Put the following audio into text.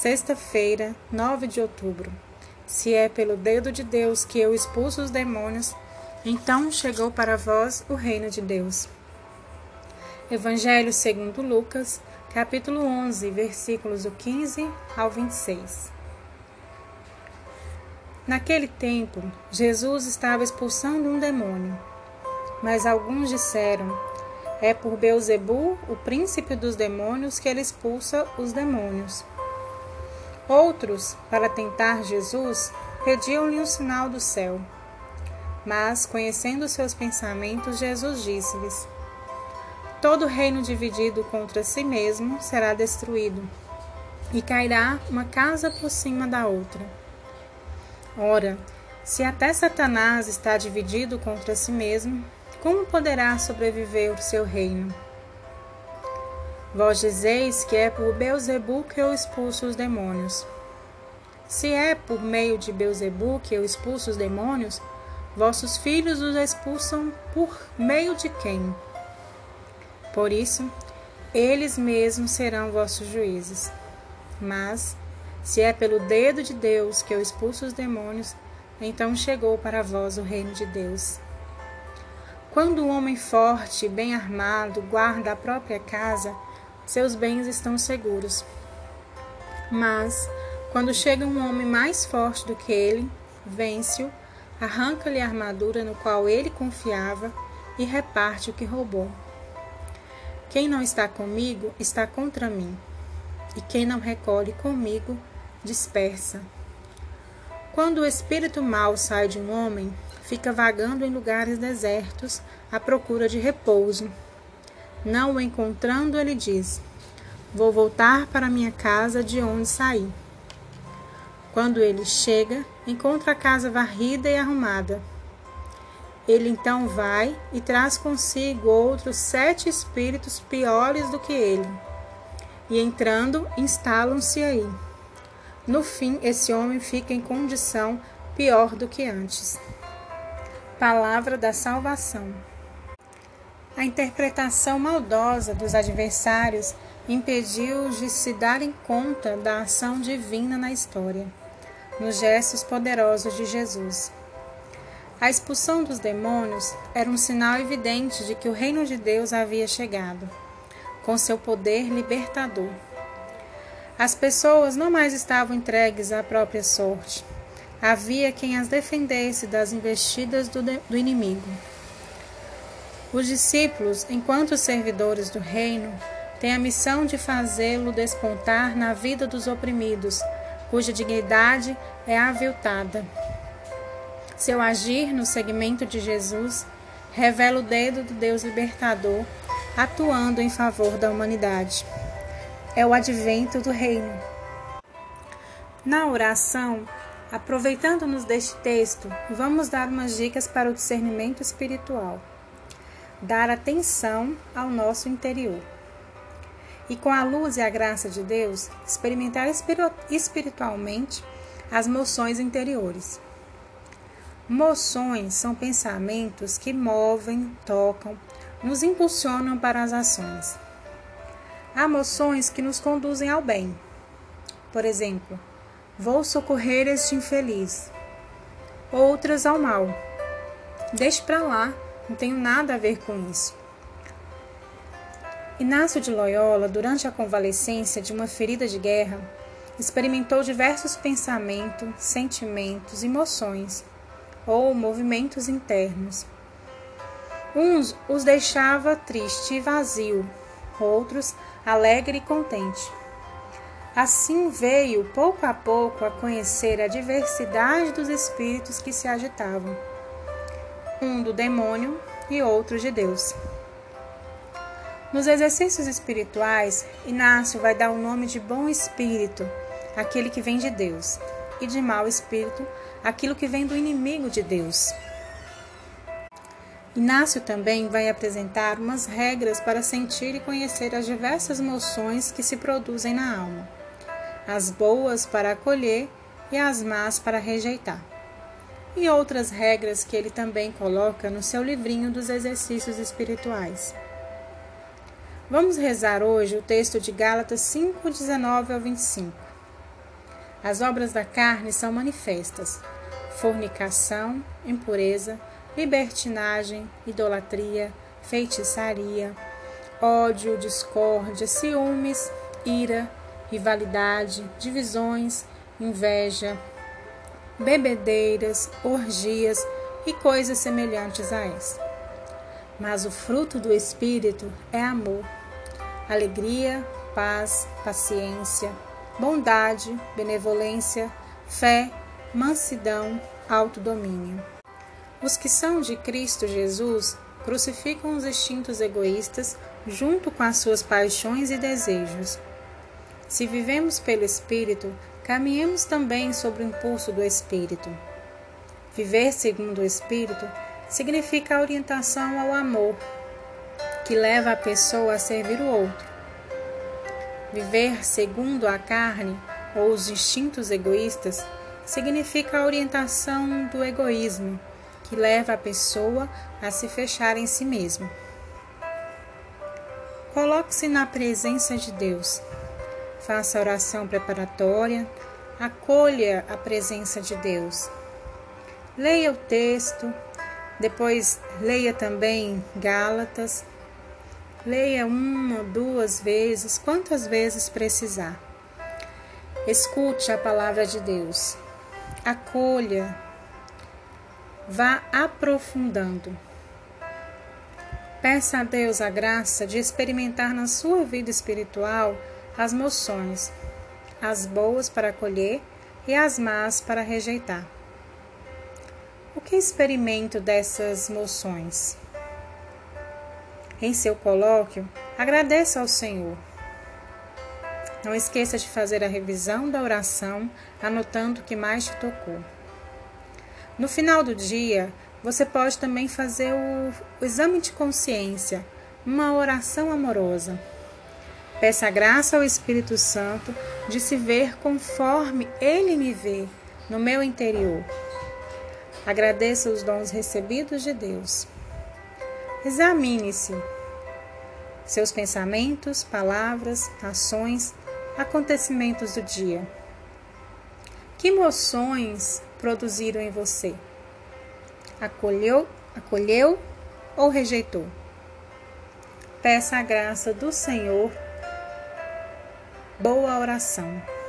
sexta-feira, 9 de outubro. Se é pelo dedo de Deus que eu expulso os demônios, então chegou para vós o reino de Deus. Evangelho segundo Lucas, capítulo 11, versículos do 15 ao 26. Naquele tempo, Jesus estava expulsando um demônio. Mas alguns disseram: É por Beuzebu, o príncipe dos demônios, que ele expulsa os demônios. Outros, para tentar Jesus, pediam-lhe um sinal do céu. Mas, conhecendo seus pensamentos, Jesus disse-lhes: Todo reino dividido contra si mesmo será destruído, e cairá uma casa por cima da outra. Ora, se até Satanás está dividido contra si mesmo, como poderá sobreviver o seu reino? Vós dizeis que é por Beuzebu que eu expulso os demônios. Se é por meio de Beuzebu que eu expulso os demônios, vossos filhos os expulsam por meio de quem? Por isso, eles mesmos serão vossos juízes. Mas, se é pelo dedo de Deus que eu expulso os demônios, então chegou para vós o reino de Deus. Quando um homem forte, bem armado, guarda a própria casa, seus bens estão seguros. Mas, quando chega um homem mais forte do que ele, vence-o, arranca-lhe a armadura no qual ele confiava e reparte o que roubou. Quem não está comigo está contra mim, e quem não recolhe comigo dispersa. Quando o espírito mau sai de um homem, fica vagando em lugares desertos à procura de repouso. Não o encontrando, ele diz: Vou voltar para minha casa de onde saí. Quando ele chega, encontra a casa varrida e arrumada. Ele então vai e traz consigo outros sete espíritos piores do que ele. E entrando, instalam-se aí. No fim, esse homem fica em condição pior do que antes. Palavra da salvação. A interpretação maldosa dos adversários impediu-os de se darem conta da ação divina na história, nos gestos poderosos de Jesus. A expulsão dos demônios era um sinal evidente de que o reino de Deus havia chegado, com seu poder libertador. As pessoas não mais estavam entregues à própria sorte. Havia quem as defendesse das investidas do, do inimigo. Os discípulos, enquanto servidores do reino, têm a missão de fazê-lo despontar na vida dos oprimidos, cuja dignidade é aviltada. Seu agir no segmento de Jesus revela o dedo do Deus libertador atuando em favor da humanidade é o advento do reino. Na oração, aproveitando-nos deste texto, vamos dar umas dicas para o discernimento espiritual. Dar atenção ao nosso interior. E com a luz e a graça de Deus, experimentar espiritualmente as moções interiores. Moções são pensamentos que movem, tocam, nos impulsionam para as ações. Há moções que nos conduzem ao bem. Por exemplo, vou socorrer este infeliz. Outras ao mal. Deixe para lá, não tenho nada a ver com isso. Inácio de Loyola, durante a convalescência de uma ferida de guerra, experimentou diversos pensamentos, sentimentos, emoções ou movimentos internos. Uns os deixava triste e vazio, outros alegre e contente. Assim veio, pouco a pouco, a conhecer a diversidade dos espíritos que se agitavam, um do demônio e outro de Deus. Nos exercícios espirituais, Inácio vai dar o nome de bom espírito, aquele que vem de Deus, e de mau espírito, aquilo que vem do inimigo de Deus. Inácio também vai apresentar umas regras para sentir e conhecer as diversas emoções que se produzem na alma, as boas para acolher e as más para rejeitar, e outras regras que ele também coloca no seu livrinho dos exercícios espirituais. Vamos rezar hoje o texto de Gálatas 5, 19 ao 25. As obras da carne são manifestas: fornicação, impureza, libertinagem, idolatria, feitiçaria, ódio, discórdia, ciúmes, ira, rivalidade, divisões, inveja, bebedeiras, orgias e coisas semelhantes a essa. Mas o fruto do Espírito é amor, alegria, paz, paciência, bondade, benevolência, fé, mansidão, autodomínio. Os que são de Cristo Jesus crucificam os instintos egoístas junto com as suas paixões e desejos. Se vivemos pelo Espírito, caminhemos também sobre o impulso do Espírito. Viver segundo o Espírito significa a orientação ao amor, que leva a pessoa a servir o outro. Viver segundo a carne ou os instintos egoístas significa a orientação do egoísmo, que leva a pessoa a se fechar em si mesmo. Coloque-se na presença de Deus. Faça a oração preparatória, acolha a presença de Deus. Leia o texto, depois leia também Gálatas. Leia uma, duas vezes, quantas vezes precisar. Escute a palavra de Deus. Acolha. Vá aprofundando. Peça a Deus a graça de experimentar na sua vida espiritual as moções, as boas para acolher e as más para rejeitar. O que experimento dessas moções? Em seu colóquio, agradeça ao Senhor. Não esqueça de fazer a revisão da oração, anotando o que mais te tocou. No final do dia, você pode também fazer o, exame de consciência, uma oração amorosa. Peça a graça ao Espírito Santo de se ver conforme Ele me vê no meu interior. Agradeça os dons recebidos de Deus. Examine-se seus pensamentos, palavras, ações, acontecimentos do dia. Que emoções produziram em você? acolheu, acolheu ou rejeitou. Peça a graça do Senhor. Boa oração.